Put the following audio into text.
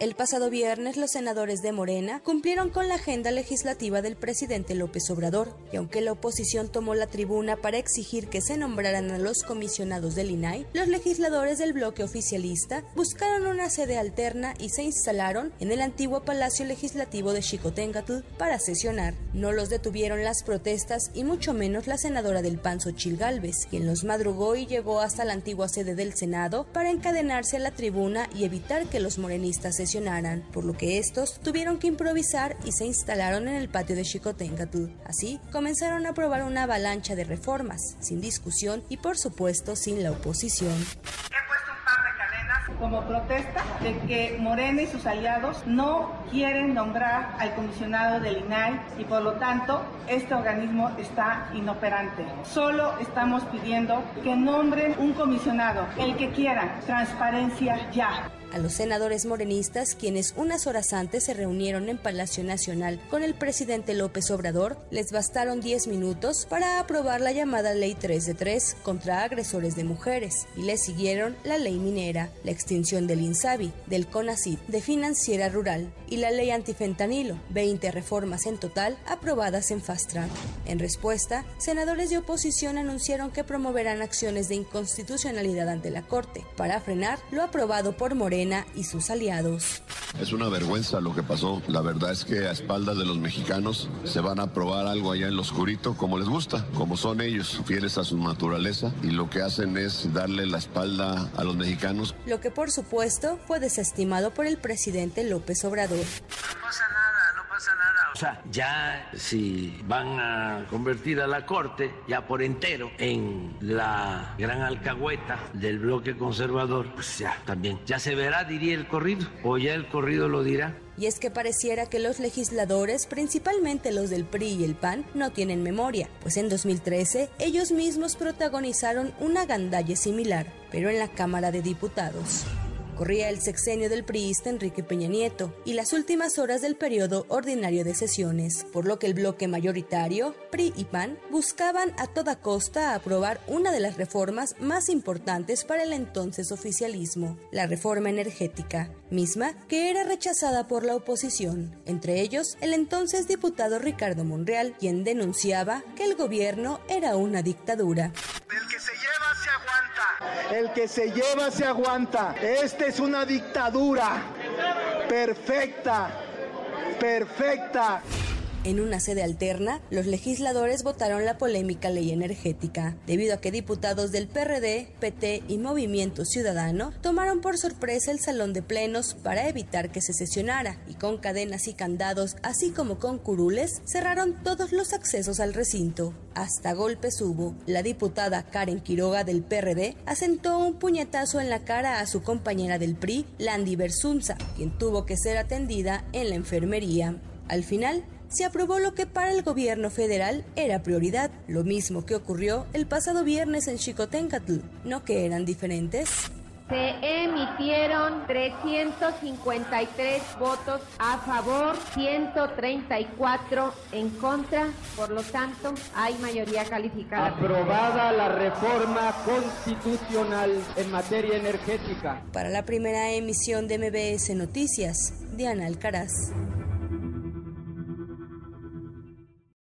El pasado viernes los senadores de Morena cumplieron con la agenda legislativa del presidente López Obrador y aunque la oposición tomó la tribuna para exigir que se nombraran a los comisionados del INAI, los legisladores del bloque oficialista buscaron una sede alterna y se instalaron en el antiguo Palacio Legislativo de Xicoténcatl para sesionar. No los detuvieron las protestas y mucho menos la senadora del PAN Xochil Gálvez, quien los madrugó y llegó hasta la antigua sede del Senado para encadenarse a la tribuna y evitar que los morenistas se por lo que estos tuvieron que improvisar y se instalaron en el patio de Xicoténcatl. Así, comenzaron a aprobar una avalancha de reformas, sin discusión y por supuesto sin la oposición como protesta de que Morena y sus aliados no quieren nombrar al comisionado del INAI y por lo tanto este organismo está inoperante. Solo estamos pidiendo que nombren un comisionado, el que quiera, transparencia ya. A los senadores morenistas, quienes unas horas antes se reunieron en Palacio Nacional con el presidente López Obrador, les bastaron 10 minutos para aprobar la llamada Ley 3 de 3 contra agresores de mujeres y le siguieron la ley minera, la extinción del INSABI, del CONACID, de financiera rural y la ley antifentanilo, 20 reformas en total aprobadas en Fast Track. En respuesta, senadores de oposición anunciaron que promoverán acciones de inconstitucionalidad ante la Corte para frenar lo aprobado por Morena y sus aliados. Es una vergüenza lo que pasó. La verdad es que a espaldas de los mexicanos se van a probar algo allá en lo oscurito como les gusta, como son ellos, fieles a su naturaleza y lo que hacen es darle la espalda a los mexicanos. Lo que por supuesto fue desestimado por el presidente López Obrador. No pasa nada, no pasa nada. O sea, ya si van a convertir a la Corte ya por entero en la gran alcahueta del bloque conservador, pues ya también, ya se verá, diría el corrido, o ya el corrido lo dirá. Y es que pareciera que los legisladores, principalmente los del PRI y el PAN, no tienen memoria, pues en 2013 ellos mismos protagonizaron una gandalle similar, pero en la Cámara de Diputados. Corría el sexenio del priista Enrique Peña Nieto y las últimas horas del periodo ordinario de sesiones, por lo que el bloque mayoritario, PRI y PAN, buscaban a toda costa aprobar una de las reformas más importantes para el entonces oficialismo, la reforma energética, misma que era rechazada por la oposición, entre ellos el entonces diputado Ricardo Monreal, quien denunciaba que el gobierno era una dictadura. El que se lleva se aguanta. Esta es una dictadura perfecta, perfecta. En una sede alterna, los legisladores votaron la polémica ley energética, debido a que diputados del PRD, PT y Movimiento Ciudadano tomaron por sorpresa el salón de plenos para evitar que se sesionara y con cadenas y candados, así como con curules, cerraron todos los accesos al recinto. Hasta golpes hubo. La diputada Karen Quiroga del PRD asentó un puñetazo en la cara a su compañera del PRI, Landy Bersunza, quien tuvo que ser atendida en la enfermería. Al final, se aprobó lo que para el gobierno federal era prioridad, lo mismo que ocurrió el pasado viernes en Xicoténcatl, ¿no que eran diferentes? Se emitieron 353 votos a favor, 134 en contra, por lo tanto hay mayoría calificada. Aprobada la reforma constitucional en materia energética. Para la primera emisión de MBS Noticias, Diana Alcaraz.